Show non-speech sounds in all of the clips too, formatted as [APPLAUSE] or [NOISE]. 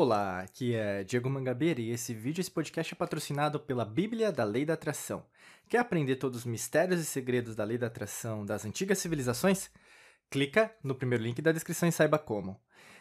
Olá, aqui é Diego Mangabeira e esse vídeo, esse podcast é patrocinado pela Bíblia da Lei da Atração. Quer aprender todos os mistérios e segredos da Lei da Atração das antigas civilizações? Clica no primeiro link da descrição e saiba como.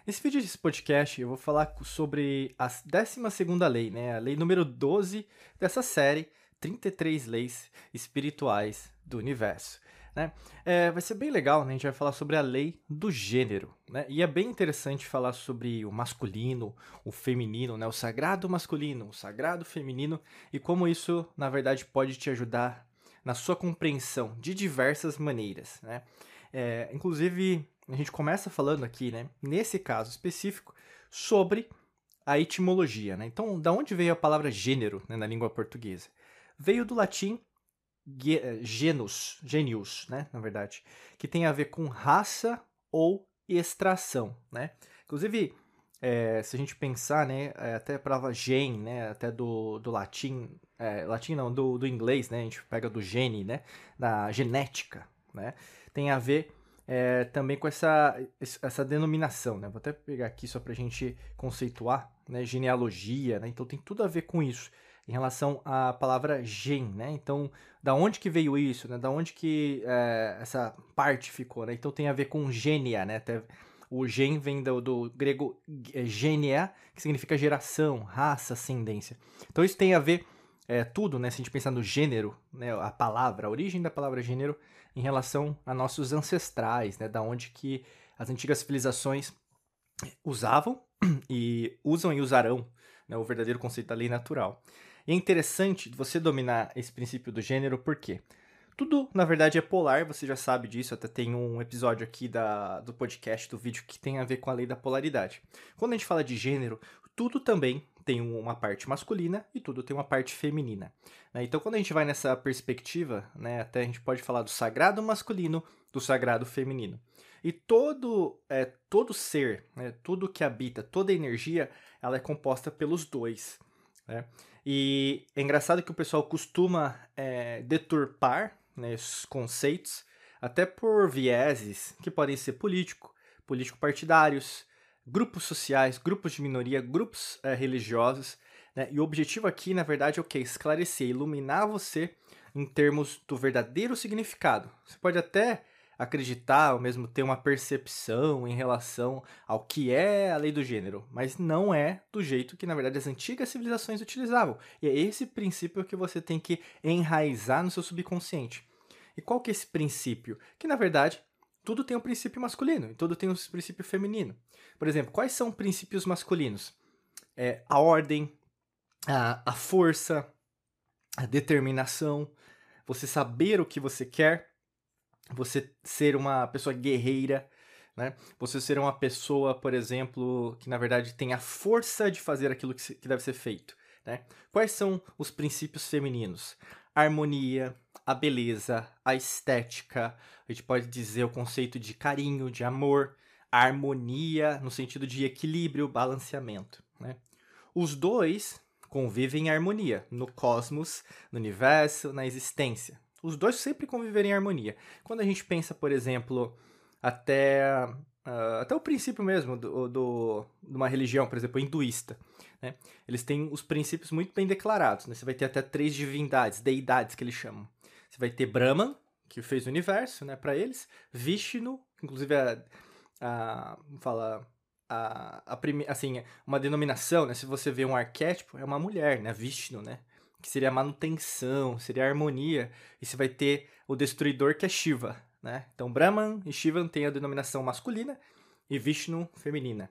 Nesse vídeo desse podcast eu vou falar sobre a 12ª lei, né? a lei número 12 dessa série, 33 leis espirituais do universo. Né? É, vai ser bem legal, né? A gente vai falar sobre a lei do gênero, né? E é bem interessante falar sobre o masculino, o feminino, né? O sagrado masculino, o sagrado feminino e como isso, na verdade, pode te ajudar na sua compreensão de diversas maneiras, né? É, inclusive, a gente começa falando aqui, né? Nesse caso específico, sobre a etimologia, né? Então, da onde veio a palavra gênero né, na língua portuguesa? Veio do latim genus, genius, né, na verdade, que tem a ver com raça ou extração, né? Inclusive, é, se a gente pensar, né, é, até a palavra gen, né, até do, do latim, é, latim não, do, do inglês, né, a gente pega do gene, né, da genética, né, tem a ver é, também com essa, essa denominação, né, vou até pegar aqui só para a gente conceituar, né, genealogia, né, então tem tudo a ver com isso em relação à palavra gen, né? Então, da onde que veio isso, né? Da onde que é, essa parte ficou, né? Então tem a ver com gênia, né? Até o gen vem do, do grego é, gênia, que significa geração, raça, ascendência. Então isso tem a ver é, tudo, né? Se a gente pensar no gênero, né? A palavra, a origem da palavra gênero em relação a nossos ancestrais, né? Da onde que as antigas civilizações usavam [CLEARS THROAT] e usam e usarão né? o verdadeiro conceito da lei natural. E é interessante você dominar esse princípio do gênero, por quê? Tudo, na verdade, é polar, você já sabe disso, até tem um episódio aqui da, do podcast, do vídeo, que tem a ver com a lei da polaridade. Quando a gente fala de gênero, tudo também tem uma parte masculina e tudo tem uma parte feminina. Né? Então, quando a gente vai nessa perspectiva, né, até a gente pode falar do sagrado masculino, do sagrado feminino. E todo, é, todo ser, né, tudo que habita, toda energia, ela é composta pelos dois. Né? E é engraçado que o pessoal costuma é, deturpar né, esses conceitos, até por vieses que podem ser político, político-partidários, grupos sociais, grupos de minoria, grupos é, religiosos. Né? E o objetivo aqui, na verdade, é o que? Esclarecer, iluminar você em termos do verdadeiro significado. Você pode até acreditar ou mesmo ter uma percepção em relação ao que é a lei do gênero, mas não é do jeito que, na verdade, as antigas civilizações utilizavam. E é esse princípio que você tem que enraizar no seu subconsciente. E qual que é esse princípio? Que, na verdade, tudo tem um princípio masculino e tudo tem um princípio feminino. Por exemplo, quais são princípios masculinos? É, a ordem, a, a força, a determinação, você saber o que você quer, você ser uma pessoa guerreira, né? Você ser uma pessoa, por exemplo, que na verdade tem a força de fazer aquilo que, se, que deve ser feito, né? Quais são os princípios femininos? A harmonia, a beleza, a estética, a gente pode dizer o conceito de carinho, de amor, a harmonia no sentido de equilíbrio, balanceamento, né? Os dois convivem em harmonia no cosmos, no universo, na existência, os dois sempre conviverem em harmonia. Quando a gente pensa, por exemplo, até, uh, até o princípio mesmo do, do, de uma religião, por exemplo, hinduísta, né? eles têm os princípios muito bem declarados. Né? Você vai ter até três divindades, deidades que eles chamam. Você vai ter Brahman, que fez o universo né, para eles, Vishnu, inclusive a, a fala a, a prime, assim, uma denominação, né? Se você vê um arquétipo, é uma mulher, né? Vishnu, né? Que seria manutenção, seria harmonia, e você vai ter o destruidor que é Shiva, né? Então Brahman e Shiva têm a denominação masculina e Vishnu feminina,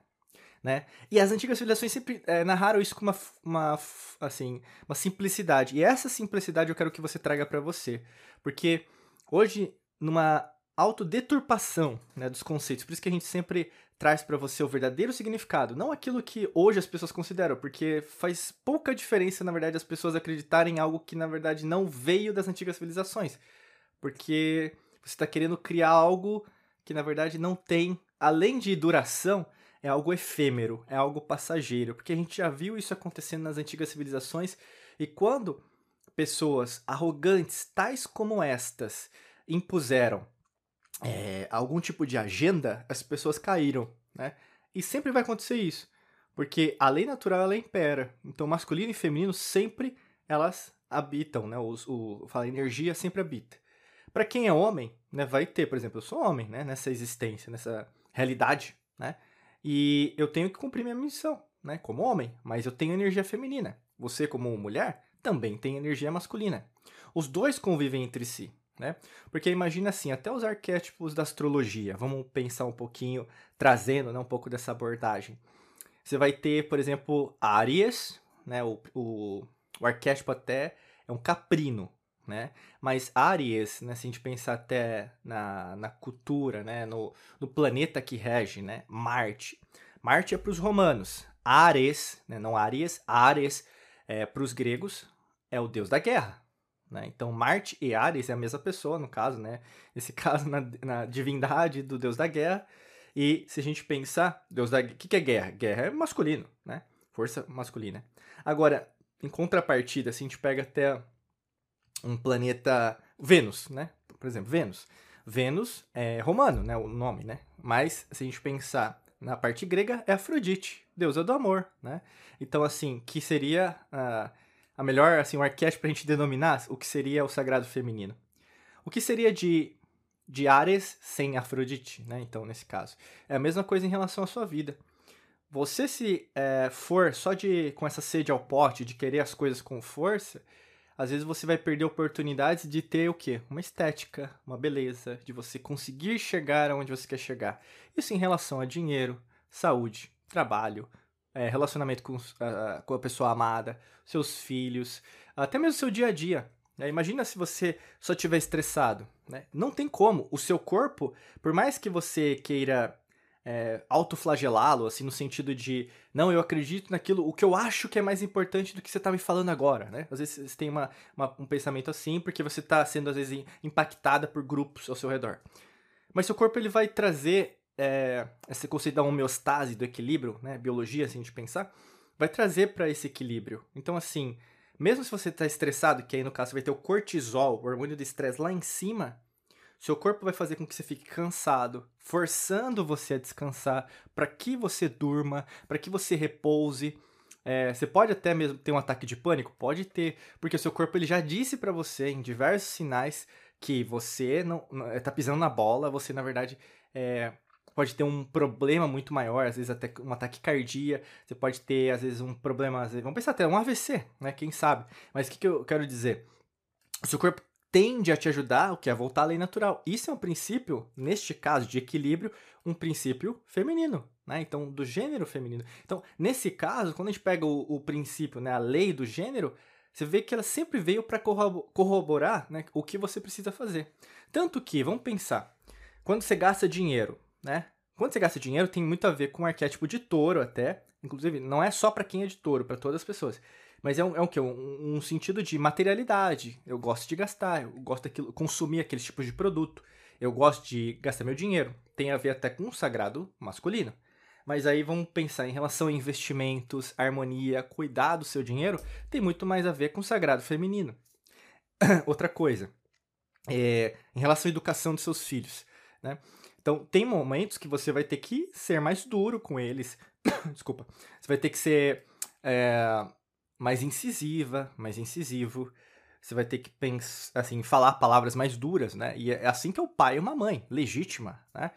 né? E as antigas civilizações sempre é, narraram isso com uma, uma, assim, uma simplicidade. E essa simplicidade eu quero que você traga para você, porque hoje numa autodeturpação né, dos conceitos, por isso que a gente sempre traz para você o verdadeiro significado, não aquilo que hoje as pessoas consideram, porque faz pouca diferença, na verdade, as pessoas acreditarem em algo que, na verdade, não veio das antigas civilizações. Porque você está querendo criar algo que, na verdade, não tem, além de duração, é algo efêmero, é algo passageiro, porque a gente já viu isso acontecendo nas antigas civilizações e quando pessoas arrogantes, tais como estas, impuseram é, algum tipo de agenda, as pessoas caíram, né? E sempre vai acontecer isso. Porque a lei natural ela impera. Então, masculino e feminino sempre elas habitam, né? Os, o, fala energia sempre habita. Para quem é homem, né, vai ter, por exemplo, eu sou homem, né, nessa existência, nessa realidade, né? E eu tenho que cumprir minha missão, né, como homem, mas eu tenho energia feminina. Você como mulher também tem energia masculina. Os dois convivem entre si, né? Porque imagina assim, até os arquétipos da astrologia, vamos pensar um pouquinho, trazendo né, um pouco dessa abordagem. Você vai ter, por exemplo, Áries, né? O, o, o arquétipo até é um caprino, né? Mas Áries, né, se a gente pensar até na, na cultura, né, no, no planeta que rege, né, Marte. Marte é para os romanos. Ares, né, não Áries, Ares é, para os gregos é o deus da guerra. Né? Então Marte e Ares é a mesma pessoa, no caso, né? Nesse [LAUGHS] caso, na, na divindade do deus da guerra. E se a gente pensar, Deus da... o que, que é guerra? Guerra é masculino, né? Força masculina. Agora, em contrapartida, se a gente pega até um planeta Vênus, né? Por exemplo, Vênus. Vênus é romano, né? O nome, né? Mas se a gente pensar na parte grega, é Afrodite, deusa do amor, né? Então, assim, que seria uh, a melhor, assim, o arquétipo para a gente denominar o que seria o sagrado feminino. O que seria de de Ares sem Afrodite, né? Então, nesse caso. É a mesma coisa em relação à sua vida. Você se é, for só de com essa sede ao pote, de querer as coisas com força, às vezes você vai perder oportunidades de ter o quê? Uma estética, uma beleza, de você conseguir chegar aonde você quer chegar. Isso em relação a dinheiro, saúde, trabalho, é, relacionamento com, uh, com a pessoa amada, seus filhos, até mesmo seu dia a dia. Né? Imagina se você só estiver estressado. Né? Não tem como. O seu corpo, por mais que você queira é, autoflagelá-lo, assim, no sentido de, não, eu acredito naquilo, o que eu acho que é mais importante do que você está me falando agora, né? Às vezes você tem uma, uma, um pensamento assim, porque você está sendo, às vezes, impactada por grupos ao seu redor. Mas seu corpo, ele vai trazer é, esse conceito da homeostase, do equilíbrio, né? Biologia, assim, de pensar, vai trazer para esse equilíbrio. Então, assim, mesmo se você está estressado, que aí no caso vai ter o cortisol, o hormônio do estresse lá em cima, seu corpo vai fazer com que você fique cansado, forçando você a descansar, para que você durma, para que você repouse. É, você pode até mesmo ter um ataque de pânico? Pode ter, porque o seu corpo ele já disse para você em diversos sinais que você não, está pisando na bola, você na verdade é, pode ter um problema muito maior, às vezes até um ataque cardíaco, você pode ter, às vezes, um problema, vezes, vamos pensar até um AVC, né? Quem sabe? Mas o que, que eu quero dizer? O seu corpo tende a te ajudar, o que é voltar à lei natural. Isso é um princípio, neste caso, de equilíbrio, um princípio feminino, né? Então, do gênero feminino. Então, nesse caso, quando a gente pega o, o princípio, né, a lei do gênero, você vê que ela sempre veio para corroborar né, o que você precisa fazer. Tanto que, vamos pensar, quando você gasta dinheiro, né? Quando você gasta dinheiro, tem muito a ver com o arquétipo de touro até. Inclusive, não é só para quem é de touro, para todas as pessoas. Mas é um, é um, um, um sentido de materialidade. Eu gosto de gastar, eu gosto de consumir aqueles tipos de produto. Eu gosto de gastar meu dinheiro. Tem a ver até com o sagrado masculino. Mas aí vamos pensar em relação a investimentos, harmonia, cuidar do seu dinheiro, tem muito mais a ver com o sagrado feminino. [CLEARS THROAT] Outra coisa, é, em relação à educação de seus filhos, né? Então, tem momentos que você vai ter que ser mais duro com eles. [COUGHS] Desculpa. Você vai ter que ser é, mais incisiva, mais incisivo. Você vai ter que pensar, assim, falar palavras mais duras, né? E é assim que é o pai e uma mãe, legítima, né?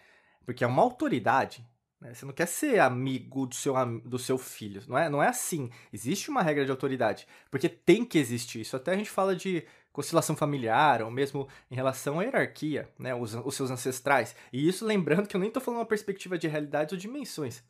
Porque é uma autoridade. Né? Você não quer ser amigo do seu, do seu filho. Não é, não é assim. Existe uma regra de autoridade. Porque tem que existir. Isso até a gente fala de constelação familiar, ou mesmo em relação à hierarquia, né, os, os seus ancestrais. E isso lembrando que eu nem estou falando uma perspectiva de realidade ou dimensões.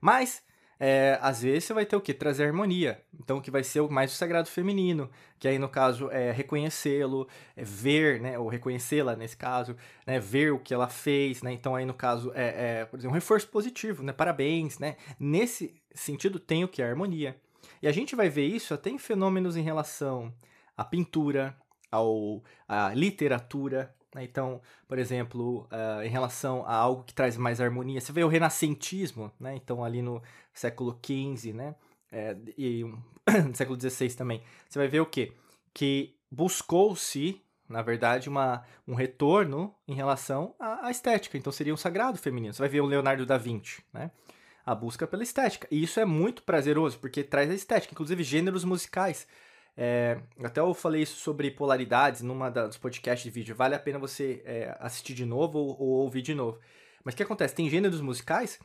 Mas, é, às vezes você vai ter o que? Trazer harmonia. Então, que vai ser mais o sagrado feminino, que aí no caso é reconhecê-lo, é ver, né, ou reconhecê-la nesse caso, né, ver o que ela fez, né, então aí no caso é, é, por exemplo, um reforço positivo, né, parabéns, né, nesse sentido tem o que? A harmonia. E a gente vai ver isso até em fenômenos em relação a pintura, ao, a literatura. Né? Então, por exemplo, uh, em relação a algo que traz mais harmonia, você vê o renascentismo, né? então ali no século XV, né? É, e [COUGHS] no século XVI também, você vai ver o quê? Que buscou-se, na verdade, uma, um retorno em relação à, à, estética. Então seria um sagrado feminino. Você vai ver o Leonardo da Vinci, né? a busca pela estética. E isso é muito prazeroso, porque traz a estética, inclusive gêneros musicais. É, até eu falei isso sobre polaridades numa dos podcasts de vídeo. Vale a pena você é, assistir de novo ou, ou, ouvir de novo. Mas o que acontece? Tem gêneros musicais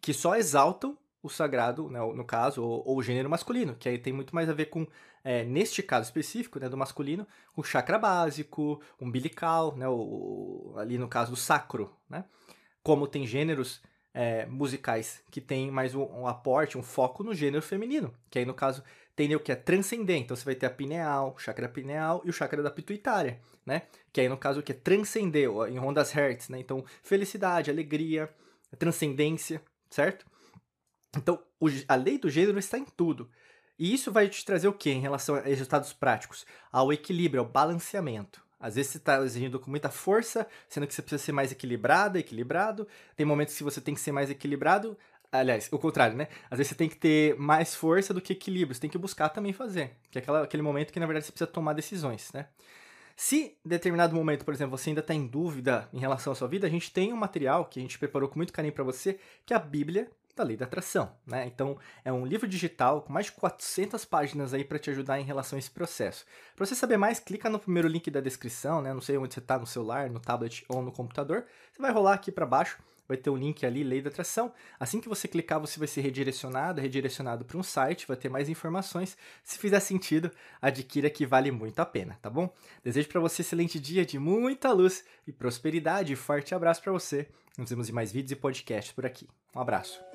que só exaltam o sagrado, né, no caso, ou, ou, o gênero masculino, que aí tem muito mais a ver com, é, neste caso específico, né, do masculino, o chakra básico, umbilical, né, o, ali no caso do sacro, né? Como tem gêneros é, musicais que tem mais um, um, aporte, um foco no gênero feminino, que aí no caso tem o que é transcendente, então você vai ter a pineal, o chakra pineal e o chakra da pituitária, né? Que aí no caso o que é transcender, em rondas hertz, né? Então felicidade, alegria, transcendência, certo? Então a lei do gênero está em tudo. E isso vai te trazer o que em relação a resultados práticos? Ao equilíbrio, ao balanceamento. Às vezes você está exigindo com muita força, sendo que você precisa ser mais equilibrada, equilibrado. Tem momentos que você tem que ser mais equilibrado. Aliás, o contrário, né? Às vezes você tem que ter mais força do que equilíbrio. Você tem que buscar também fazer. Que é aquela, aquele momento que, na verdade, você precisa tomar decisões, né? Se em determinado momento, por exemplo, você ainda está em dúvida em relação à sua vida, a gente tem um material que a gente preparou com muito carinho para você, que é a Bíblia da lei da atração, né? Então, é um livro digital com mais de 400 páginas aí para te ajudar em relação a esse processo. Para você saber mais, clica no primeiro link da descrição, né? Não sei onde você está, no celular, no tablet ou no computador. Você vai rolar aqui para baixo, vai ter um link ali, lei da atração. Assim que você clicar, você vai ser redirecionado, redirecionado para um site, vai ter mais informações. Se fizer sentido, adquira que vale muito a pena, tá bom? Desejo para você um excelente dia de muita luz e prosperidade. Forte abraço para você. Nos vemos em mais vídeos e podcasts por aqui. Um abraço.